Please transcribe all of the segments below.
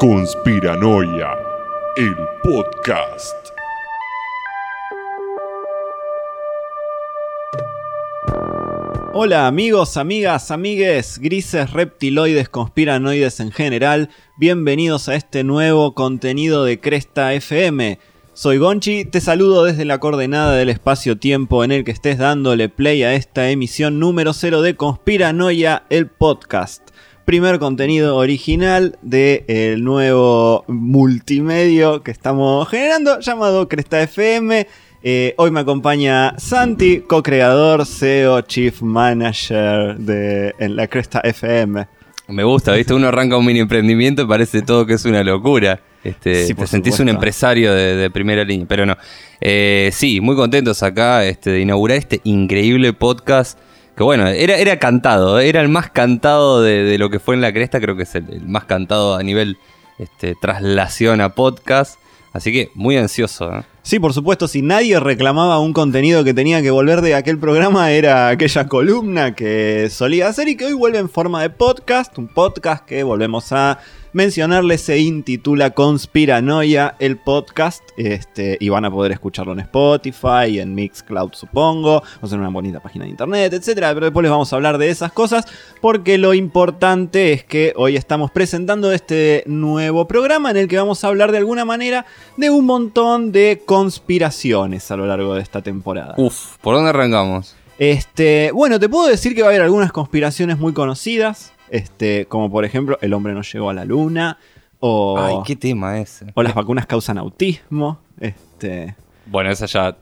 Conspiranoia, el podcast. Hola amigos, amigas, amigues, grises, reptiloides, conspiranoides en general, bienvenidos a este nuevo contenido de Cresta FM. Soy Gonchi, te saludo desde la coordenada del espacio-tiempo en el que estés dándole play a esta emisión número 0 de Conspiranoia, el podcast. Primer contenido original del nuevo multimedio que estamos generando llamado Cresta FM. Eh, hoy me acompaña Santi, co-creador, CEO, Chief Manager de en la Cresta FM. Me gusta, ¿viste? Uno arranca un mini emprendimiento y parece todo que es una locura. Este, Sí, te sentís supuesto. un empresario de, de primera línea, pero no. Eh, sí, muy contentos acá este, de inaugurar este increíble podcast. Que bueno, era, era cantado, era el más cantado de, de lo que fue en la cresta, creo que es el, el más cantado a nivel este, traslación a podcast. Así que muy ansioso. ¿eh? Sí, por supuesto, si nadie reclamaba un contenido que tenía que volver de aquel programa, era aquella columna que solía hacer y que hoy vuelve en forma de podcast. Un podcast que volvemos a mencionarle se intitula Conspiranoia, el podcast. Este, y van a poder escucharlo en Spotify, en Mixcloud, supongo, o sea, en una bonita página de internet, etcétera. Pero después les vamos a hablar de esas cosas, porque lo importante es que hoy estamos presentando este nuevo programa en el que vamos a hablar de alguna manera de un montón de conspiraciones a lo largo de esta temporada. Uf, ¿por dónde arrancamos? Este, bueno, te puedo decir que va a haber algunas conspiraciones muy conocidas, este, como por ejemplo el hombre no llegó a la luna o, Ay, qué tema ese. o las vacunas causan autismo, este, Bueno, esa ya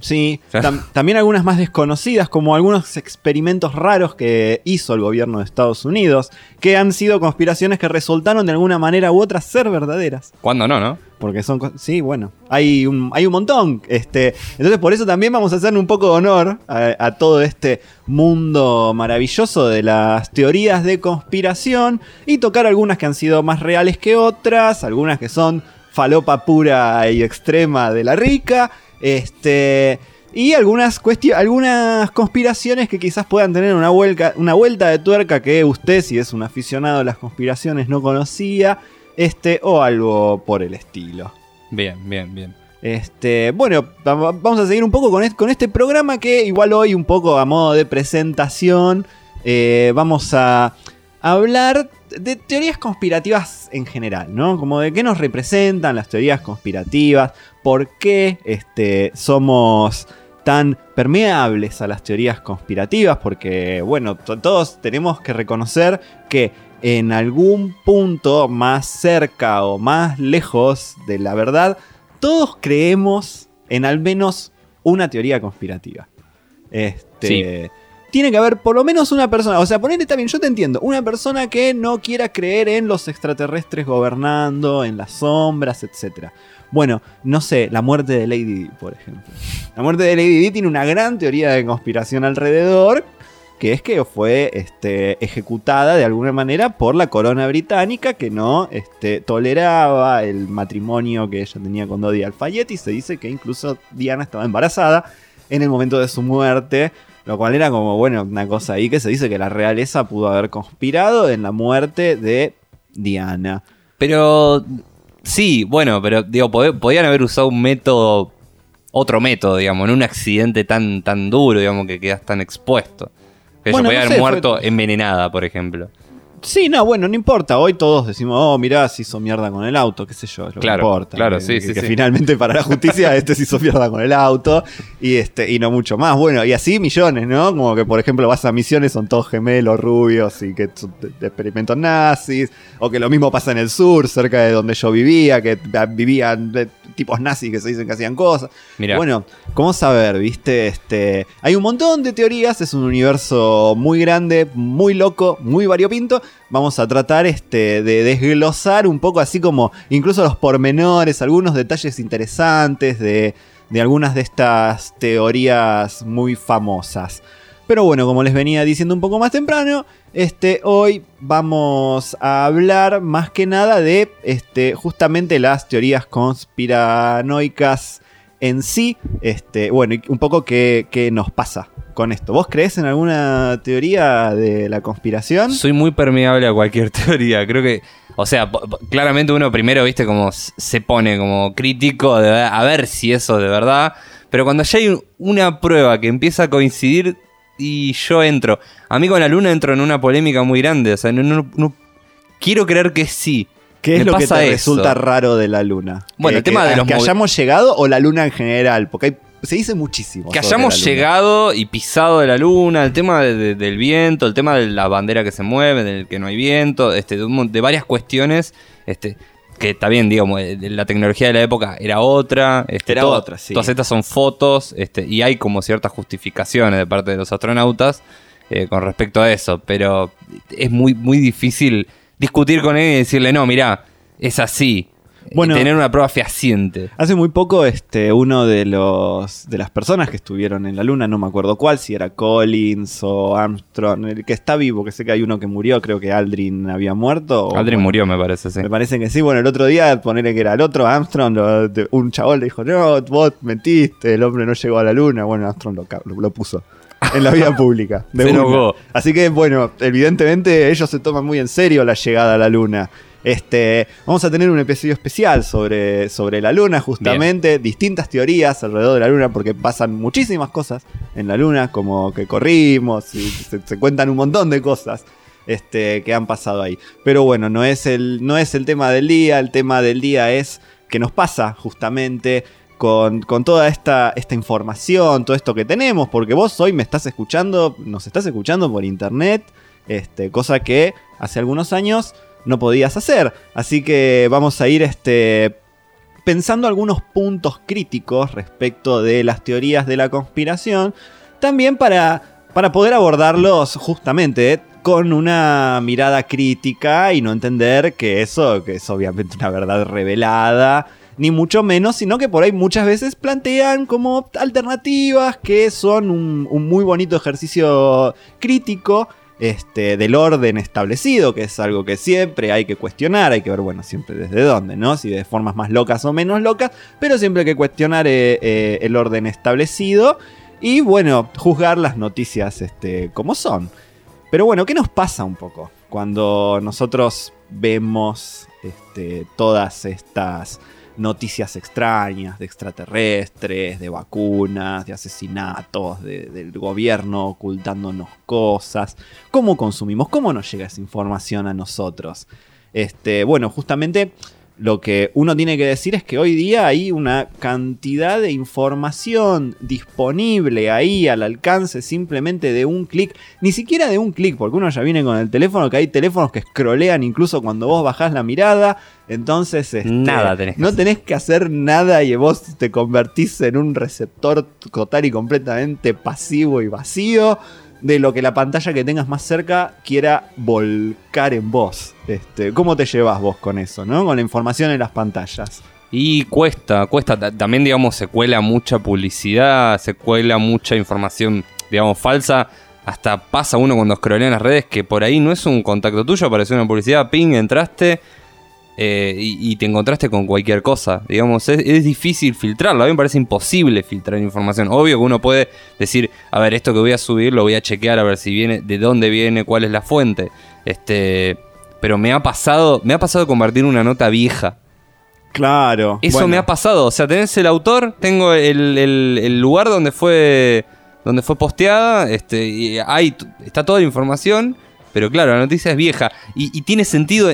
sí, tam- también algunas más desconocidas como algunos experimentos raros que hizo el gobierno de Estados Unidos, que han sido conspiraciones que resultaron de alguna manera u otra ser verdaderas. ¿Cuándo no, no? Porque son. Sí, bueno. Hay un, hay un montón. Este, entonces, por eso también vamos a hacerle un poco de honor a, a todo este mundo maravilloso de las teorías de conspiración. Y tocar algunas que han sido más reales que otras. Algunas que son falopa pura y extrema de la rica. Este. Y algunas, algunas conspiraciones que quizás puedan tener una, vuelca- una vuelta de tuerca que usted, si es un aficionado a las conspiraciones, no conocía este o algo por el estilo. Bien, bien, bien. Este, bueno, va- va- vamos a seguir un poco con este, con este programa que igual hoy un poco a modo de presentación eh, vamos a hablar de teorías conspirativas en general, ¿no? Como de qué nos representan las teorías conspirativas, por qué este, somos tan permeables a las teorías conspirativas, porque bueno, to- todos tenemos que reconocer que en algún punto más cerca o más lejos de la verdad, todos creemos en al menos una teoría conspirativa. Este, Tiene que haber por lo menos una persona, o sea, ponete también, yo te entiendo, una persona que no quiera creer en los extraterrestres gobernando, en las sombras, etc. Bueno, no sé, la muerte de Lady Di, por ejemplo. La muerte de Lady Di tiene una gran teoría de conspiración alrededor, que es que fue este, ejecutada de alguna manera por la corona británica que no este, toleraba el matrimonio que ella tenía con Dodi Alfayette y se dice que incluso Diana estaba embarazada en el momento de su muerte, lo cual era como, bueno, una cosa ahí que se dice que la realeza pudo haber conspirado en la muerte de Diana. Pero sí, bueno, pero digo, pod- podían haber usado un método, otro método, digamos, en un accidente tan, tan duro, digamos, que quedas tan expuesto. Que Bueno, ella podía no haber sé, muerto fue- envenenada, por ejemplo. Sí, no, bueno, no importa. Hoy todos decimos, oh, mirá, se hizo mierda con el auto, qué sé yo, es lo Claro, que importa. claro, que, sí, que- sí, que sí. finalmente para la justicia este se hizo mierda con el auto y este y no mucho más. Bueno, y así millones, ¿no? Como que, por ejemplo, vas a misiones, son todos gemelos, rubios y que experimentos nazis. O que lo mismo pasa en el sur, cerca de donde yo vivía, que vivían de tipos nazis que se dicen que hacían cosas. Mira, Bueno, ¿cómo saber, viste? Este, hay un montón de teorías, es un universo muy grande, muy loco, muy variopinto. Vamos a tratar este, de desglosar un poco así como incluso los pormenores, algunos detalles interesantes de, de algunas de estas teorías muy famosas. Pero bueno, como les venía diciendo un poco más temprano, este, hoy vamos a hablar más que nada de este, justamente las teorías conspiranoicas en sí. Este, bueno, un poco qué, qué nos pasa con esto. ¿Vos crees en alguna teoría de la conspiración? soy muy permeable a cualquier teoría. Creo que O sea, claramente uno primero, viste, como se pone como crítico de a ver si eso es de verdad. Pero cuando ya hay un- una prueba que empieza a coincidir y yo entro. A mí con la luna entro en una polémica muy grande. O sea, no- quiero creer que sí. ¿Qué es Me lo que te eso. resulta raro de la luna? Bueno, Que- el tema que- de los que hayamos llegado o la luna en general, porque hay- se dice muchísimo. Que hayamos llegado y pisado de la luna, el tema de- de- del viento, el tema de la bandera que se mueve, del que no hay viento, este, de, varias cuestiones, este, que está bien, digamos, eh, la tecnología de la época era otra, este, Era todo- otra, sí. Todas estas son fotos, este, y hay como ciertas justificaciones de parte de los astronautas eh, con respecto a eso, pero es muy, muy difícil discutir con él y decirle, no, mirá, es así. Bueno. y tener una prueba fehaciente. Hace muy poco, este, uno de los de las personas que estuvieron en la luna, no me acuerdo cuál, si era Collins o Armstrong, el que está vivo, que sé que hay uno que murió, creo que Aldrin había muerto. o- Aldrin bueno, murió, me parece, sí. Me parece que sí. Bueno, el otro día, ponerle que era el otro, Armstrong, lo- de- un chabón le dijo, no, vos mentiste, el hombre no llegó a la luna. Bueno, Armstrong lo, lo- lo puso en la vida pública. de Se enojó. Así que, bueno, evidentemente ellos se toman muy en serio la llegada a la luna. Este, vamos a tener un episodio especial sobre, sobre la luna, justamente, distintas teorías alrededor de la luna, porque pasan muchísimas cosas en la luna, como que corrimos, y se, se cuentan un montón de cosas este, que han pasado ahí. Pero bueno, no es, el, no es el tema del día, el tema del día es que nos pasa justamente con, toda esta, información, todo esto que tenemos, porque vos hoy me estás escuchando, nos estás escuchando por internet, este, cosa que hace algunos años no podías hacer. Así que vamos a ir este, pensando algunos puntos críticos respecto de las teorías de la conspiración, también para, poder abordarlos justamente con una mirada crítica y no entender que eso que es obviamente una verdad revelada, ni mucho menos, sino que por ahí muchas veces plantean como alternativas que son un, muy bonito ejercicio crítico este, del orden establecido, que es algo que siempre hay que cuestionar, hay que ver, bueno, siempre desde dónde, ¿no? Si de formas más locas o menos locas, pero siempre hay que cuestionar eh, eh, el orden establecido y, bueno, juzgar las noticias este, como son. Pero bueno, ¿qué nos pasa un poco cuando nosotros vemos este, todas estas noticias extrañas de extraterrestres, de vacunas, de asesinatos, de- del gobierno ocultándonos cosas. ¿Cómo consumimos? ¿Cómo nos llega esa información a nosotros? Este, bueno, justamente lo que uno tiene que decir es que hoy día hay una cantidad de información disponible ahí al alcance simplemente de un clic, ni siquiera de un clic, porque uno ya viene con el teléfono, que hay teléfonos que scrollean incluso cuando vos bajás la mirada, entonces este, Nada tenés que no hacer. tenés que hacer nada y vos te convertís en un receptor total y completamente pasivo y vacío de lo que la pantalla que tengas más cerca quiera volcar en vos. Este, ¿Cómo te llevas vos con eso, no? Con la información en las pantallas. Y cuesta, cuesta. Ta- También, digamos, se cuela mucha publicidad, se cuela mucha información, digamos, falsa. Hasta pasa uno cuando scrollea en las redes que por ahí no es un contacto tuyo, apareció una publicidad, ping, entraste eh, y, y te encontraste con cualquier cosa. Digamos, es, es difícil filtrarlo. A mí me parece imposible filtrar información. Obvio que uno puede decir, a ver, esto que voy a subir lo voy a chequear a ver si viene, de dónde viene, cuál es la fuente. Este, pero me ha pasado, me ha pasado convertir una nota vieja. Claro. Eso bueno. me ha pasado. O sea, tenés el autor, tengo el, el- el lugar donde fue donde fue posteada, este, y está toda la información, pero claro, la noticia es vieja y, y tiene sentido.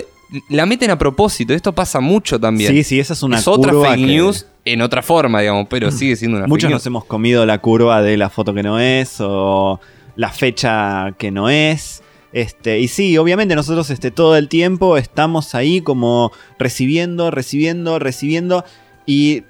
La meten a propósito, esto pasa mucho también. Sí, sí, esa es una es otra fake que- news en otra forma, digamos, pero sigue siendo una Muchos fake nos news. hemos comido la curva de la foto que no es o la fecha que no es. Este, y sí, obviamente nosotros este, todo el tiempo estamos ahí como recibiendo, recibiendo, recibiendo. Y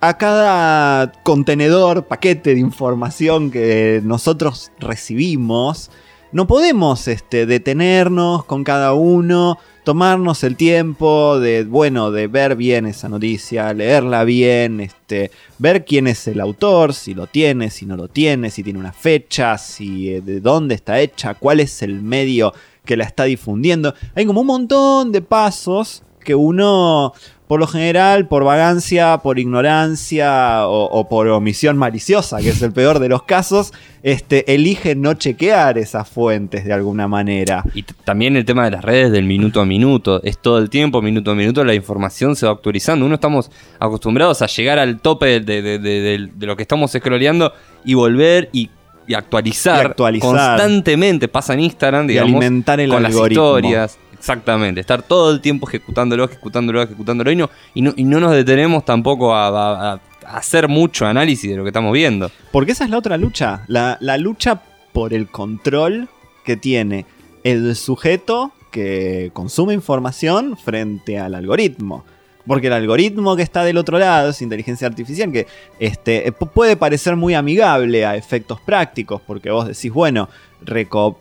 a cada contenedor, paquete de información que nosotros recibimos, no podemos este, detenernos con cada uno, tomarnos el tiempo de, bueno, de ver bien esa noticia, leerla bien, este, ver quién es el autor, si lo tiene, si no lo tiene, si tiene una fecha, si eh, de dónde está hecha, cuál es el medio que la está difundiendo. Hay como un montón de pasos que uno, por lo general, por vagancia, por ignorancia o, o por omisión maliciosa, que es el peor de los casos, este, elige no chequear esas fuentes de alguna manera. Y también el tema de las redes del minuto a minuto. Es todo el tiempo, minuto a minuto, la información se va actualizando. Uno estamos acostumbrados a llegar al tope de, de- de- de- de lo que estamos scrolleando y volver y, y actualizar, Y actualizar. constantemente. Pasa en Instagram, digamos, alimentar el con las historias. Exactamente, estar todo el tiempo ejecutándolo, ejecutándolo, ejecutándolo y no, y no, y no nos detenemos tampoco a, a- a hacer mucho análisis de lo que estamos viendo. Porque esa es la otra lucha. La, la lucha por el control que tiene el sujeto que consume información frente al algoritmo. Porque el algoritmo que está del otro lado es inteligencia artificial que este, eh, pu- puede parecer muy amigable a efectos prácticos, porque vos decís, bueno,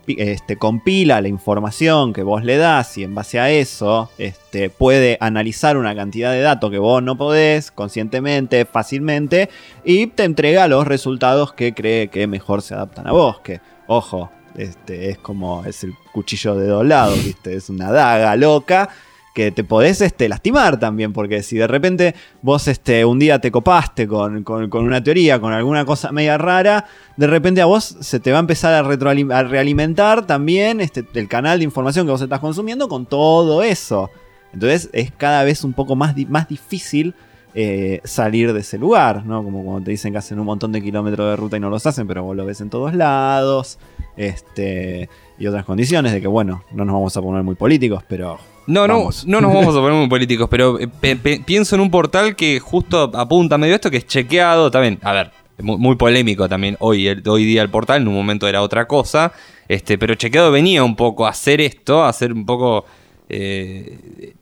este, compila la información que vos le das y en base a eso este, puede analizar una cantidad de datos que vos no podés conscientemente, fácilmente, y te entrega los resultados que cree que mejor se adaptan a vos. Que, ojo, este, es como es el cuchillo de dos lados, ¿viste? Es una daga loca que te podés este, lastimar también, porque si de repente vos este, un día te copaste con, con- una teoría, con alguna cosa media rara, de repente a vos se te va a empezar a, realimentar también este, el canal de información que vos estás consumiendo con todo eso. Entonces es cada vez un poco más, más difícil eh, salir de ese lugar, ¿no? Como cuando te dicen que hacen un montón de kilómetros de ruta y no los hacen, pero vos lo ves en todos lados. Este, y otras condiciones de que, bueno, no nos vamos a poner muy políticos, pero No, no, Vamos. no nos vamos a poner muy políticos, pero eh, pe- pe- pienso en un portal que justo apunta medio esto, que es chequeado también. A ver, muy, muy polémico también hoy, el- hoy día el portal, en un momento era otra cosa, este, pero chequeado venía un poco a hacer esto, a hacer un poco, eh,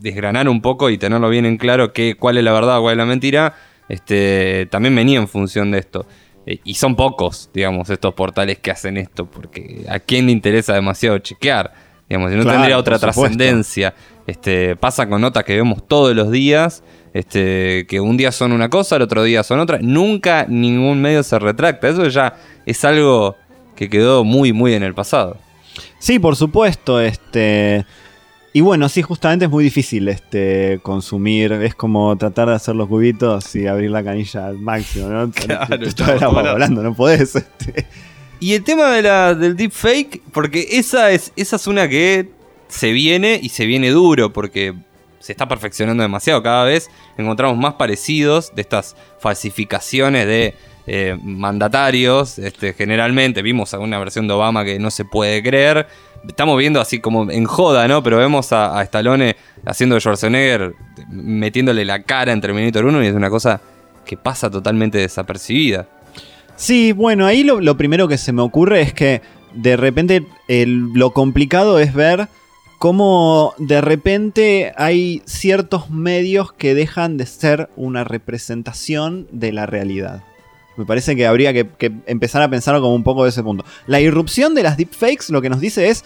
desgranar un poco y tenerlo bien en claro que, cuál es la verdad, cuál es la mentira, este, también venía en función de esto. Eh, Y son pocos, digamos, estos portales que hacen esto, porque a quién le interesa demasiado chequear, digamos, si no Claro, tendría otra trascendencia. Este, pasa con notas que vemos todos los días, este, que un día son una cosa, el otro día son otra. Nunca ningún medio se retracta. Eso ya es algo que quedó muy, muy en el pasado. Sí, por supuesto, este. Y bueno, sí, justamente es muy difícil este consumir. Es como tratar de hacer los cubitos y abrir la canilla al máximo, ¿no? Claro, volando, no podés. este. Y el tema de la, del deepfake, porque esa es, esa es una que se viene y se viene duro, porque se está perfeccionando demasiado. Cada vez encontramos más parecidos de estas falsificaciones de eh, mandatarios. Este, generalmente vimos alguna versión de Obama que no se puede creer. Estamos viendo así como en joda, ¿no? Pero vemos a, Stallone haciendo de Schwarzenegger, metiéndole la cara en Terminator 1 y es una cosa que pasa totalmente desapercibida. Sí, bueno, ahí lo, primero que se me ocurre es que de repente lo complicado es ver cómo de repente hay ciertos medios que dejan de ser una representación de la realidad. Me parece que habría que, que empezar a pensar como un poco de ese punto. La irrupción de las deepfakes lo que nos dice es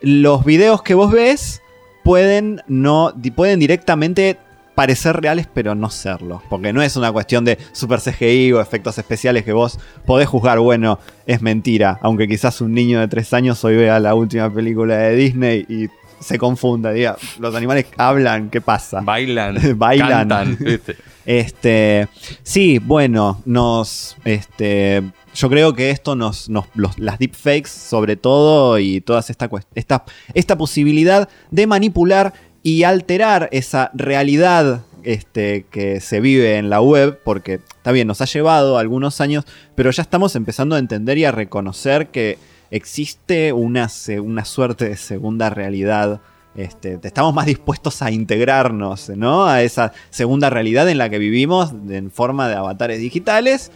los videos que vos ves pueden no pueden directamente parecer reales pero no serlo, porque no es una cuestión de super CGI o efectos especiales que vos podés juzgar, bueno, es mentira, aunque quizás un niño de 3 años hoy vea la última película de Disney y se confunda, diga, los animales hablan, ¿qué pasa? Bailan, Bailan. cantan, ¿viste? Este, sí, bueno, nos, este, yo creo que esto nos, nos los- las deepfakes sobre todo y toda esta, esta, esta posibilidad de manipular y alterar esa realidad este, que se vive en la web, porque está bien, nos ha llevado algunos años, pero ya estamos empezando a entender y a reconocer que existe una, una suerte de segunda realidad este, estamos más dispuestos a integrarnos, ¿no? A esa segunda realidad en la que vivimos en forma de avatares digitales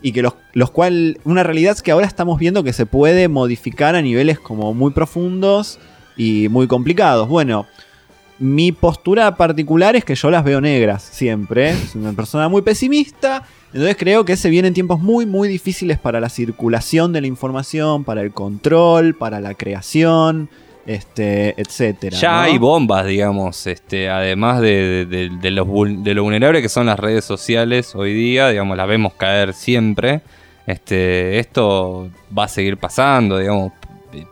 y que los, los cual una realidad que ahora estamos viendo que se puede modificar a niveles como muy profundos y muy complicados. Bueno, mi postura particular es que yo las veo negras siempre. Soy una persona muy pesimista. Entonces creo que se vienen tiempos muy, muy difíciles para la circulación de la información, para el control, para la creación, este, etcétera. Ya ¿no? hay bombas, digamos, este, además de, de- de- los de lo vulnerable que son las redes sociales hoy día, digamos, las vemos caer siempre. Este, esto va a seguir pasando, digamos.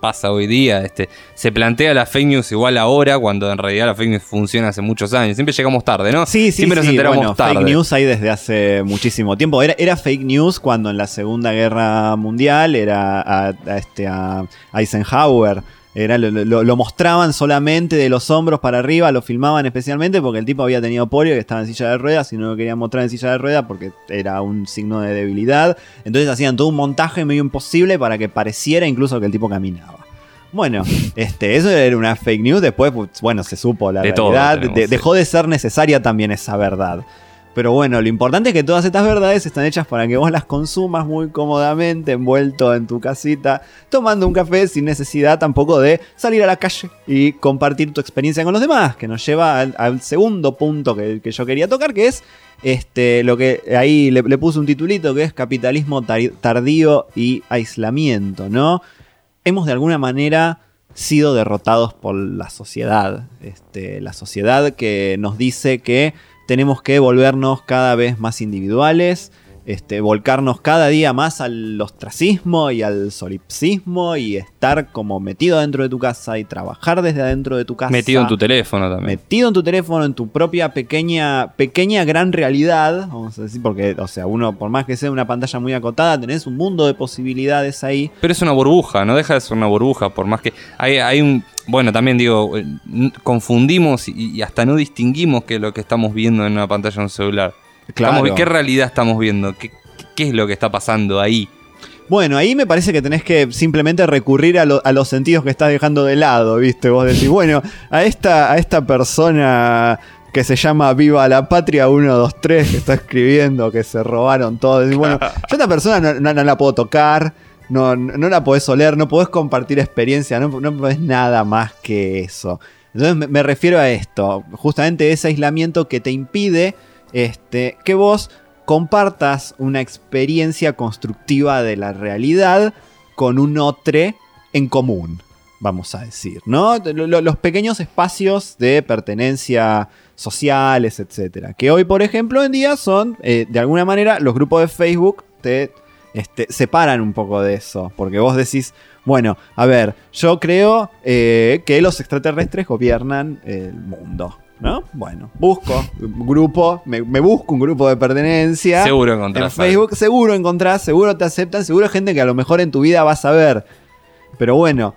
Pasa hoy día. Este, se plantea la fake news igual ahora, cuando en realidad la fake news funciona hace muchos años. Siempre llegamos tarde, ¿no? Sí, sí, Siempre nos enteramos Bueno, tarde. fake news hay desde hace muchísimo tiempo. Era, era fake news cuando en la Segunda Guerra Mundial era a, a este, a Eisenhower. Era, lo, lo- lo mostraban solamente de los hombros para arriba, lo filmaban especialmente porque el tipo había tenido polio que estaba en silla de ruedas y no lo querían mostrar en silla de ruedas porque era un signo de debilidad. Entonces hacían todo un montaje medio imposible para que pareciera incluso que el tipo caminaba. Bueno, este, eso era una fake news. Después, pues, bueno, se supo la De realidad. de- dejó de ser necesaria también esa verdad. Pero bueno, lo importante es que todas estas verdades están hechas para que vos las consumas muy cómodamente, envuelto en tu casita, tomando un café sin necesidad tampoco de salir a la calle y compartir tu experiencia con los demás, que nos lleva al, segundo punto que, que yo quería tocar, que es este, lo que ahí le, le puse un titulito, que es capitalismo tar- tardío y aislamiento, ¿no? Hemos de alguna manera sido derrotados por la sociedad. Este, la sociedad que nos dice que tenemos que volvernos cada vez más individuales, este, volcarnos cada día más al ostracismo y al solipsismo y estar como metido dentro de tu casa y trabajar desde adentro de tu casa. Metido en tu teléfono también. Metido en tu teléfono, en tu propia pequeña, pequeña gran realidad, vamos a decir, porque, o sea, uno, por más que sea una pantalla muy acotada, tenés un mundo de posibilidades ahí. Pero es una burbuja, no deja de ser una burbuja, por más que hay, hay un... Bueno, también digo, confundimos y, y hasta no distinguimos qué es lo que estamos viendo en una pantalla de un celular. Claro. Estamos- ¿Qué realidad estamos viendo? ¿Qué, qué es lo que está pasando ahí? Bueno, ahí me parece que tenés que simplemente recurrir a, lo- a los sentidos que estás dejando de lado, ¿viste? Vos decís, bueno, a esta, a esta persona que se llama Viva la Patria 123 que está escribiendo que se robaron todo. Decís, bueno, yo a esta persona no, no- no la puedo tocar, no, no, la podés oler, no podés compartir experiencia, no, no podés nada más que eso. Entonces me, me refiero a esto, justamente ese aislamiento que te impide este, que vos compartas una experiencia constructiva de la realidad con un otro en común, vamos a decir, ¿no? Lo- lo- Los pequeños espacios de pertenencia sociales, etcétera, que hoy, por ejemplo, en día son, eh, de alguna manera, los grupos de Facebook te este, separan un poco de eso, porque vos decís, bueno, a ver, yo creo eh, que los extraterrestres gobiernan el mundo. ¿No? Bueno, busco un grupo, me, me busco un grupo de pertenencia. Seguro En encontrás. Facebook seguro encontrás, seguro te aceptan, seguro gente que a lo mejor en tu vida vas a ver. Pero bueno,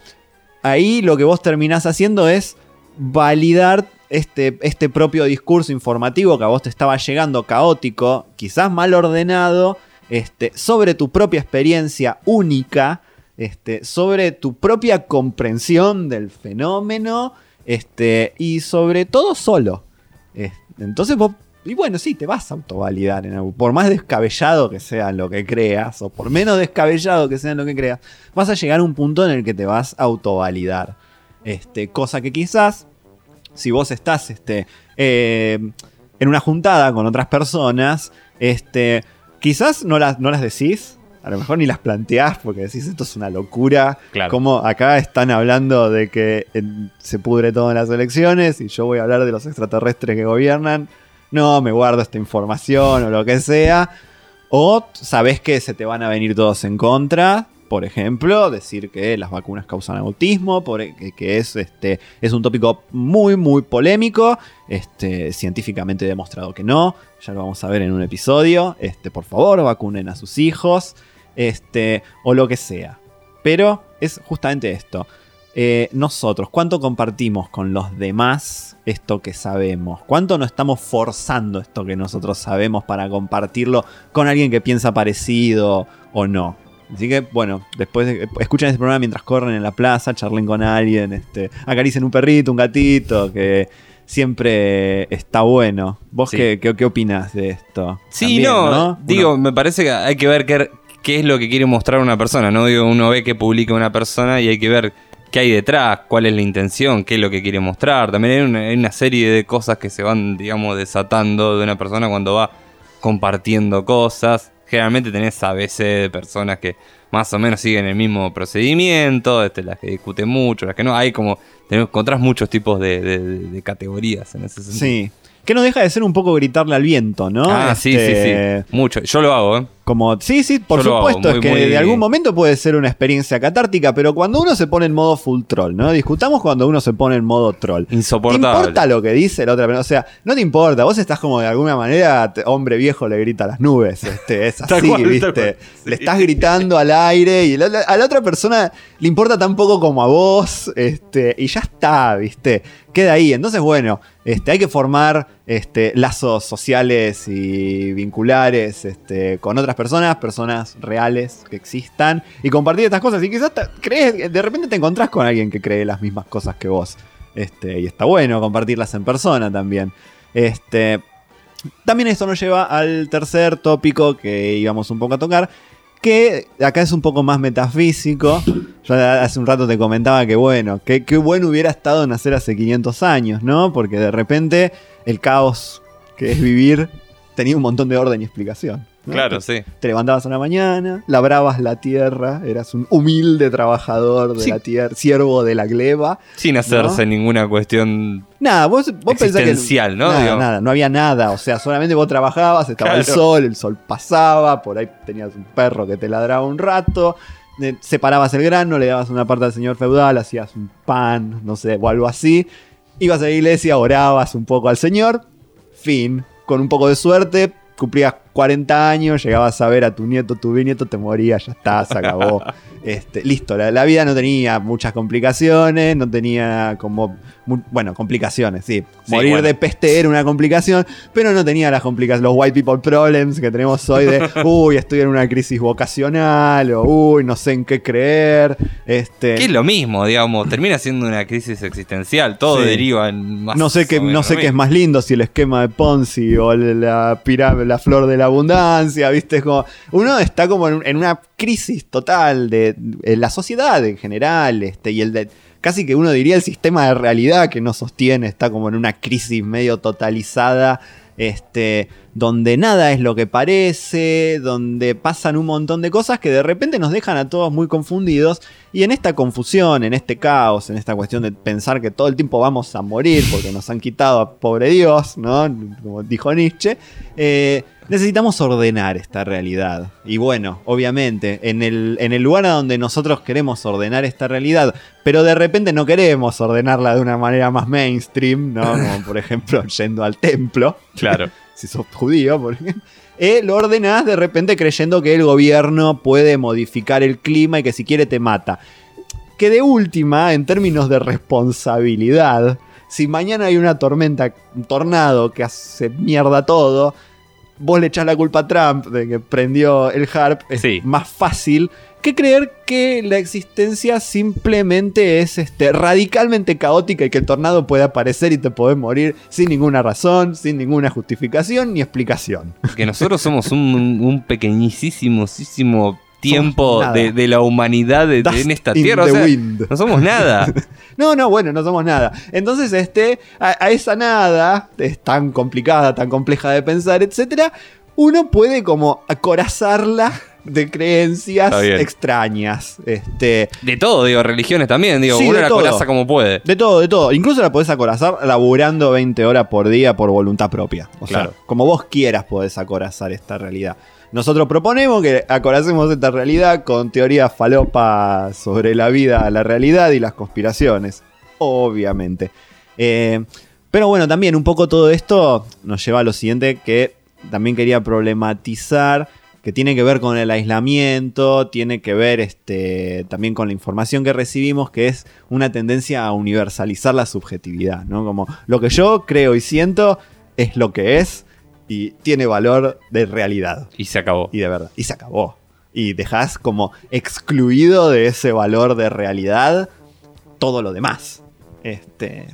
ahí lo que vos terminás haciendo es validar este, este propio discurso informativo que a vos te estaba llegando caótico, quizás mal ordenado, este, sobre tu propia experiencia única, este, sobre tu propia comprensión del fenómeno este, y sobre todo solo. Entonces vos, y bueno, sí, te vas a autovalidar. por más descabellado que sea lo que creas, o por menos descabellado que sea lo que creas, vas a llegar a un punto en el que te vas a autovalidar. Este, cosa que quizás, si vos estás este, eh, en una juntada con otras personas, este, quizás no las, no las decís. A lo mejor ni las planteás porque decís esto es una locura. Claro. Como acá están hablando de que eh, se pudre todo en las elecciones y yo voy a hablar de los extraterrestres que gobiernan. No, me guardo esta información o lo que sea. O sabés que se te van a venir todos en contra. Por ejemplo, decir que las vacunas causan autismo, e, que, que es, este, es un tópico muy, muy polémico. Este, científicamente demostrado que no. Ya lo vamos a ver en un episodio. Este, por favor, vacunen a sus hijos. Este, o lo que sea. Pero es justamente esto. Eh, nosotros, ¿cuánto compartimos con los demás esto que sabemos? ¿Cuánto nos estamos forzando esto que nosotros sabemos para compartirlo con alguien que piensa parecido o no? Así que, bueno, después de- escuchen este programa mientras corren en la plaza, charlen con alguien, este, acaricien un perrito, un gatito, que siempre está bueno. ¿Vos Sí. qué, qué, qué opinás de esto? Sí, También, no, digo, Uno- me parece que hay que ver qué, qué es lo que quiere mostrar una persona, ¿no? Digo, uno ve que publica una persona y hay que ver qué hay detrás, cuál es la intención, qué es lo que quiere mostrar. También hay una, hay una serie de cosas que se van, digamos, desatando de una persona cuando va compartiendo cosas. Generalmente tenés ABC de personas que más o menos siguen el mismo procedimiento, este, las que discuten mucho, las que no. Hay como, te encontrás muchos tipos de, de- de categorías en ese sentido. Sí. Que no deja de ser un poco gritarle al viento, ¿no? Ah, sí, sí, Este, sí. Mucho. Yo lo hago, ¿eh? Como, sí, sí, por Yo supuesto, muy, es que muy- de algún momento puede ser una experiencia catártica, pero cuando uno se pone en modo full troll, ¿no? Discutamos cuando uno se pone en modo troll. ¿Te Insoportable. importa lo que dice la otra persona? O sea, no te importa, vos estás como de alguna manera, te- hombre viejo le grita a las nubes, este, es así, cual, ¿viste? sí. Le estás gritando al aire y la- la- a la otra persona le importa tan poco como a vos, este, y ya está, ¿viste? Queda ahí. Entonces, bueno, este, hay que formar este, lazos sociales y vinculares este, con otras personas, personas reales que existan, y compartir estas cosas. Y quizás te- crees, de repente te encontrás con alguien que cree las mismas cosas que vos. Y está bueno compartirlas en persona también. También esto nos lleva al tercer tópico que íbamos un poco a tocar, que acá es un poco más metafísico. Yo hace un rato te comentaba que bueno, que qué bueno hubiera estado nacer hace 500 años, ¿no? Porque de repente el caos que es vivir tenía un montón de orden y explicación. ¿No? Claro, sí. Te levantabas una mañana, labrabas la tierra, eras un humilde trabajador de Sí. la tierra, siervo de la gleba. Sin hacerse ninguna cuestión. Nada, vos, vos pensás que. ¿no? Nada, no había nada. O sea, solamente vos trabajabas, estaba el sol, el sol pasaba, por ahí tenías un perro que te ladraba un rato. eh, Separabas el grano, le dabas una parte al señor feudal, hacías un pan, no sé, o algo así. Ibas a la iglesia, orabas un poco al señor. Fin. Con un poco de suerte, cumplías 40 años, llegabas a ver a tu nieto, tu bisnieto, te moría, ya está, se acabó. Este, listo, la, la vida no tenía muchas complicaciones, no tenía como, bueno, complicaciones, sí. Sí, Morir bueno. de peste era una complicación, pero no tenía las complicaciones, los white people problems que tenemos hoy de, uy, estoy en una crisis vocacional, o uy, no sé en qué creer. Este, Que es lo mismo, digamos. Termina siendo una crisis existencial. Todo Sí. deriva en más. no sé qué, o no sé qué es más lindo, si el esquema de Ponzi o la pirámide, la flor de la abundancia, ¿viste? Como, uno está como en, una crisis total de, la sociedad en general, este, y el de, casi que uno diría el sistema de realidad que nos sostiene está como en una crisis medio totalizada, este, donde nada es lo que parece, donde pasan un montón de cosas que de repente nos dejan a todos muy confundidos y en esta confusión, en este caos, en esta cuestión de pensar que todo el tiempo vamos a morir porque nos han quitado a pobre Dios, ¿no? Como dijo Nietzsche, eh, necesitamos ordenar esta realidad. Y bueno, obviamente, en el, en el lugar a donde nosotros queremos ordenar esta realidad, pero de repente no queremos ordenarla de una manera más mainstream, ¿no? Como por ejemplo yendo al templo Claro. si sos judío, por ejemplo, eh, lo ordenás de repente creyendo que el gobierno puede modificar el clima y que si quiere te mata. Que de última, en términos de responsabilidad, si mañana hay una tormenta, un tornado que hace mierda todo, vos le echás la culpa a Trump de que prendió el HARP, es Sí. más fácil que creer que la existencia simplemente es este, radicalmente caótica y que el tornado puede aparecer y te podés morir sin ninguna razón, sin ninguna justificación ni explicación. Que nosotros somos un, un pequeñísimo tiempo de, de la humanidad de- en esta tierra. o sea, no somos nada. No, no, bueno, no somos nada. Entonces, este, a, a esa nada, es tan complicada, tan compleja de pensar, etcétera, uno puede como acorazarla de creencias extrañas. Este, De todo, digo, religiones también, digo, Sí, uno la todo. coraza como puede. De todo, de todo. Incluso la podés acorazar laburando 20 horas por día por voluntad propia. O Claro. sea, como vos quieras podés acorazar esta realidad. Nosotros proponemos que acoracemos esta realidad con teorías falopas sobre la vida, la realidad y las conspiraciones. Obviamente. Eh, pero bueno, también un poco todo esto nos lleva a lo siguiente que también quería problematizar que tiene que ver con el aislamiento, tiene que ver este, también con la información que recibimos, que es una tendencia a universalizar la subjetividad, ¿no? Como lo que yo creo y siento es lo que es y tiene valor de realidad Y se acabó. y de verdad. Y se acabó. Y dejás como excluido de ese valor de realidad todo lo demás. Este.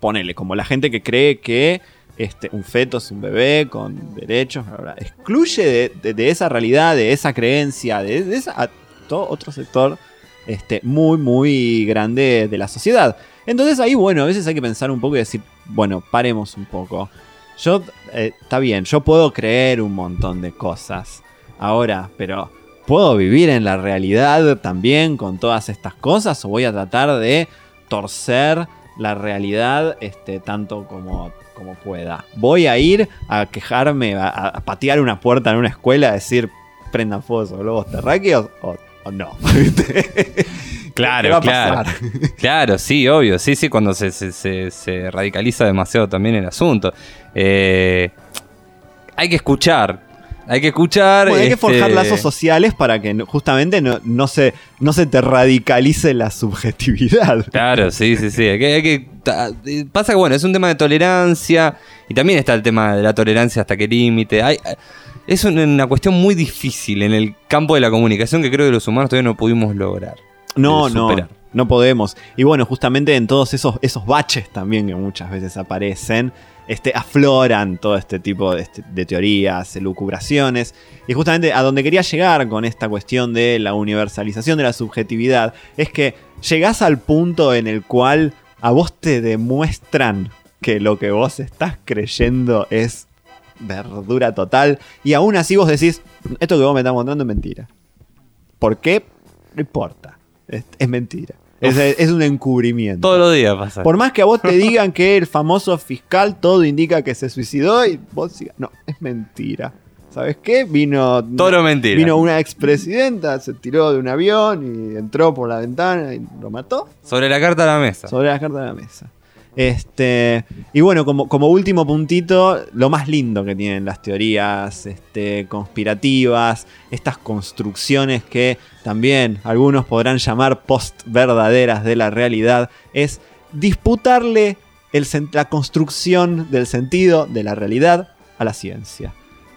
Ponele, como la gente que cree que este, un feto es un bebé con derechos, bla, bla, excluye de, de- de esa realidad, de esa creencia, de, de esa, a todo otro sector este, muy, muy grande de la sociedad. Entonces ahí, bueno, a veces hay que pensar un poco y decir, bueno, paremos un poco. Yo, eh, está bien, yo puedo creer un montón de cosas. Ahora, pero ¿puedo vivir en la realidad también con todas estas cosas? ¿O voy a tratar de torcer la realidad este, tanto como, como pueda? ¿Voy a ir a quejarme, a, patear una puerta en una escuela, a decir, prendan fuego esos globos terráqueos o, o no. Claro, ¿Qué va a claro. pasar? Claro, sí, obvio. Sí, sí, cuando se, se- se- se radicaliza demasiado también el asunto. Eh, hay que escuchar. Hay que escuchar. Bueno, hay que este, forjar lazos sociales para que justamente no, no se, no se te radicalice la subjetividad. Claro, sí, sí, sí. Hay que, hay que- ta- eh, pasa que, bueno, es un tema de tolerancia. Y también está el tema de la tolerancia hasta qué límite. Hay- es una cuestión muy difícil en el campo de la comunicación que creo que los humanos todavía no pudimos lograr. No, no, superar. no podemos. Y bueno, justamente en todos esos, esos baches también que muchas veces aparecen, este, afloran todo este tipo de, este- de teorías, elucubraciones. Y justamente a donde quería llegar con esta cuestión de la universalización de la subjetividad es que llegás al punto en el cual a vos te demuestran que lo que vos estás creyendo es verdura total y aún así vos decís, esto que vos me estás mostrando es mentira. ¿Por qué? No importa. Es, es mentira. Es, es un encubrimiento. Todos los días pasa. Por más que a vos te digan que el famoso fiscal todo indica que se suicidó y vos digas, no, es mentira. ¿Sabes qué? Vino, Todo mentira. vino una expresidenta, se tiró de un avión y entró por la ventana y lo mató Sobre la carta a la mesa. sobre la carta de la mesa. Este, y bueno, como, como último puntito, lo más lindo que tienen las teorías este, conspirativas, estas construcciones que también algunos podrán llamar post-verdaderas de la realidad, es disputarle el la construcción del sentido de la realidad a la ciencia.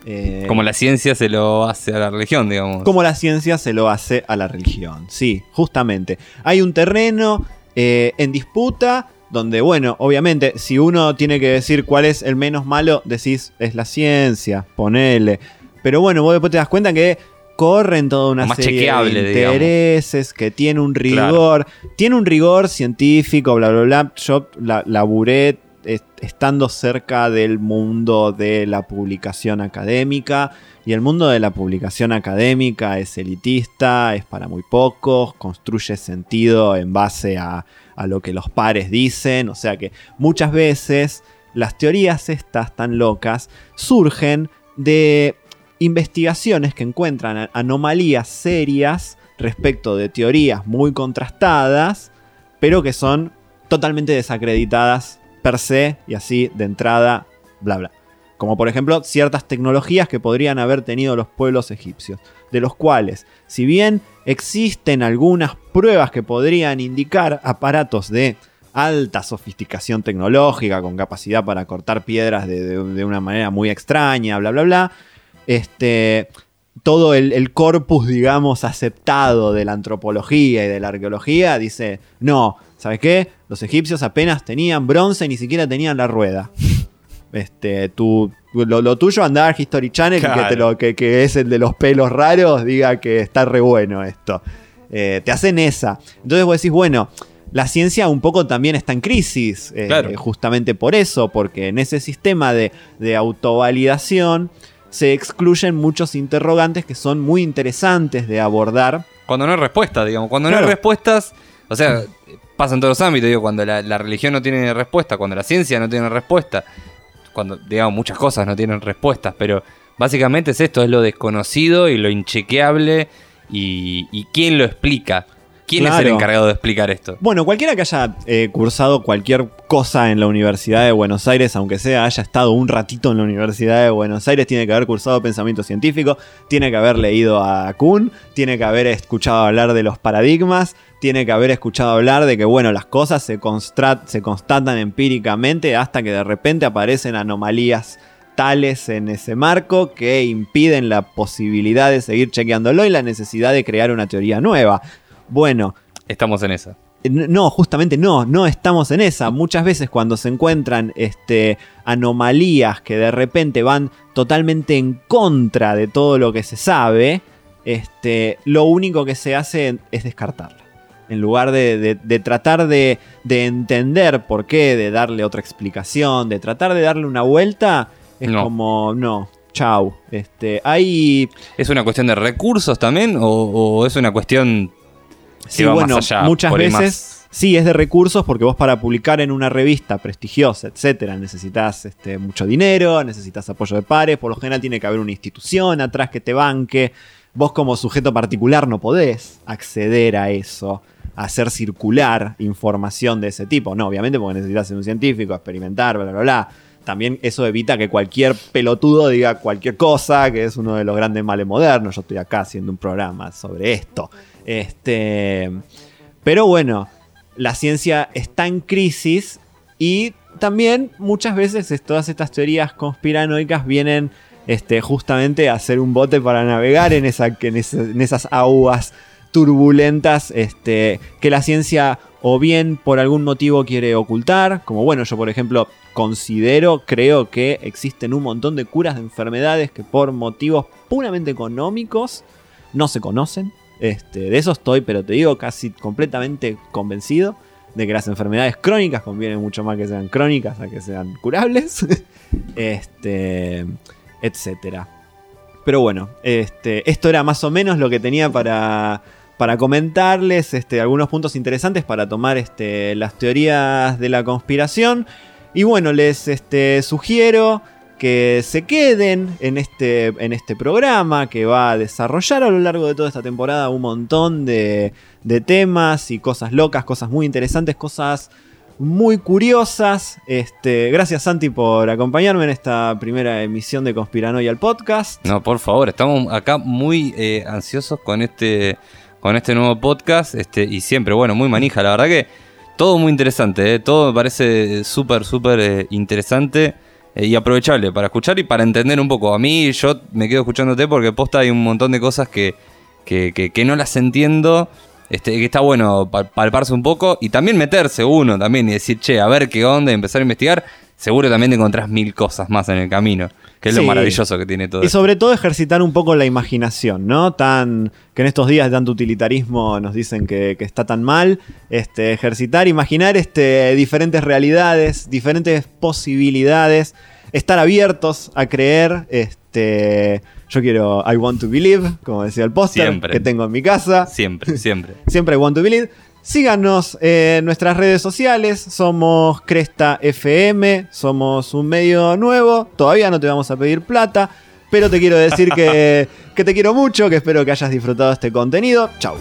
Eh, Como la ciencia se lo hace a la religión, digamos. como la ciencia se lo hace a la religión. Sí, justamente. Hay un terreno eh, en disputa donde, bueno, obviamente, si uno tiene que decir cuál es el menos malo, decís, es la ciencia, ponele. Pero bueno, vos después te das cuenta que corren toda una Más serie de digamos. intereses, que tiene un rigor, tiene un rigor científico, bla, bla, bla. Yo la, laburé est- estando cerca del mundo de la publicación académica. Y el mundo de la publicación académica es elitista, es para muy pocos, construye sentido en base a, a lo que los pares dicen. O sea que muchas veces las teorías estas tan locas surgen de investigaciones que encuentran anomalías serias respecto de teorías muy contrastadas, pero que son totalmente desacreditadas per se y así de entrada, bla bla. Como por ejemplo ciertas tecnologías que podrían haber tenido los pueblos egipcios, de los cuales, si bien existen algunas pruebas que podrían indicar aparatos de alta sofisticación tecnológica, con capacidad para cortar piedras de, una manera muy extraña, bla bla bla, este, todo el, el corpus, digamos, aceptado de la antropología y de la arqueología dice, no, ¿sabes qué? Los egipcios apenas tenían bronce, ni siquiera tenían la rueda. Este, tu, lo, lo tuyo andar History Channel que, Claro. te lo, que, que es el de los pelos raros, diga que está re bueno esto. Eh, te hacen esa. Entonces vos decís, bueno, la ciencia un poco también está en crisis, eh, Claro. justamente por eso, porque en ese sistema de, de autovalidación se excluyen muchos interrogantes que son muy interesantes de abordar. Cuando no hay respuesta, digamos. Cuando no hay respuestas, o sea, pasa en todos los ámbitos, digo, cuando la, la religión no tiene respuesta, cuando la ciencia no tiene respuesta, cuando, digamos, muchas cosas no tienen respuestas, pero básicamente es esto, es lo desconocido y lo inchequeable y, y quién lo explica. ¿Quién es el encargado de explicar esto? Bueno, cualquiera que haya eh, cursado cualquier cosa en la Universidad de Buenos Aires, aunque sea haya estado un ratito en la Universidad de Buenos Aires, tiene que haber cursado pensamiento científico, tiene que haber leído a Kuhn, tiene que haber escuchado hablar de los paradigmas, tiene que haber escuchado hablar de que, bueno, las cosas se, se constatan empíricamente hasta que de repente aparecen anomalías tales en ese marco que impiden la posibilidad de seguir chequeándolo y la necesidad de crear una teoría nueva. Bueno, Estamos en esa. No, justamente no, no estamos en esa. Muchas veces cuando se encuentran este, anomalías que de repente van totalmente en contra de todo lo que se sabe, este, lo único que se hace es descartarla. En lugar de, de- de tratar de, de entender por qué, de darle otra explicación, de tratar de darle una vuelta, es No. como, no, chau. Este, hay ¿Es una cuestión de recursos también o, o es una cuestión Sí, que va bueno, más allá? muchas veces más- sí es de recursos porque vos para publicar en una revista prestigiosa, etcétera, necesitas este, mucho dinero, necesitas apoyo de pares, por lo general tiene que haber una institución atrás que te banque. vos como sujeto particular no podés acceder a eso, hacer circular información de ese tipo. No, obviamente porque necesitas ser un científico, experimentar, bla, bla, bla. También eso evita que cualquier pelotudo diga cualquier cosa, que es uno de los grandes males modernos. Yo estoy acá haciendo un programa sobre esto. Este, pero bueno, la ciencia está en crisis y también muchas veces todas estas teorías conspiranoicas vienen este, justamente a hacer un bote para navegar en, esa, en, en esas aguas turbulentas este, que la ciencia o bien por algún motivo quiere ocultar, como bueno, yo por ejemplo considero, creo que existen un montón de curas de enfermedades que por motivos puramente económicos no se conocen. Este, de eso estoy, pero te digo, casi completamente convencido de que las enfermedades crónicas conviene mucho más que sean crónicas a que sean curables. este, etcétera. Pero bueno, este, esto era más o menos lo que tenía para, para comentarles, este, algunos puntos interesantes para tomar este, las teorías de la conspiración. Y bueno, les este, sugiero que se queden en este, en este programa que va a desarrollar a lo largo de toda esta temporada un montón de, temas y cosas locas, cosas muy interesantes, cosas muy curiosas. Gracias Santi por acompañarme en esta primera emisión de Conspiranoia al podcast. No, por favor, estamos acá muy eh, ansiosos con este, con este nuevo podcast este, y siempre, bueno, muy manija, la verdad que todo muy interesante, eh, todo me parece súper, súper eh, interesante y aprovechable para escuchar y para entender un poco. A mí yo me quedo escuchándote porque posta hay un montón de cosas que, que, que, que no las entiendo este, que está bueno palparse un poco y también meterse uno también y decir, che, a ver qué onda y empezar a investigar. Seguro también te encontrás mil cosas más en el camino, que es lo maravilloso que tiene todo. Y sobre todo ejercitar un poco la imaginación, ¿no? Tan que en estos días de tanto utilitarismo nos dicen que, está tan mal. Este, ejercitar, imaginar este, diferentes realidades, diferentes posibilidades, estar abiertos a creer, este yo quiero I Want to Believe, como decía el póster que tengo en mi casa. Siempre, siempre. siempre I Want to Believe. Síganos en nuestras redes sociales, somos Cresta FM, somos un medio nuevo, todavía no te vamos a pedir plata, pero te quiero decir que, que te quiero mucho, que espero que hayas disfrutado este contenido. Chau.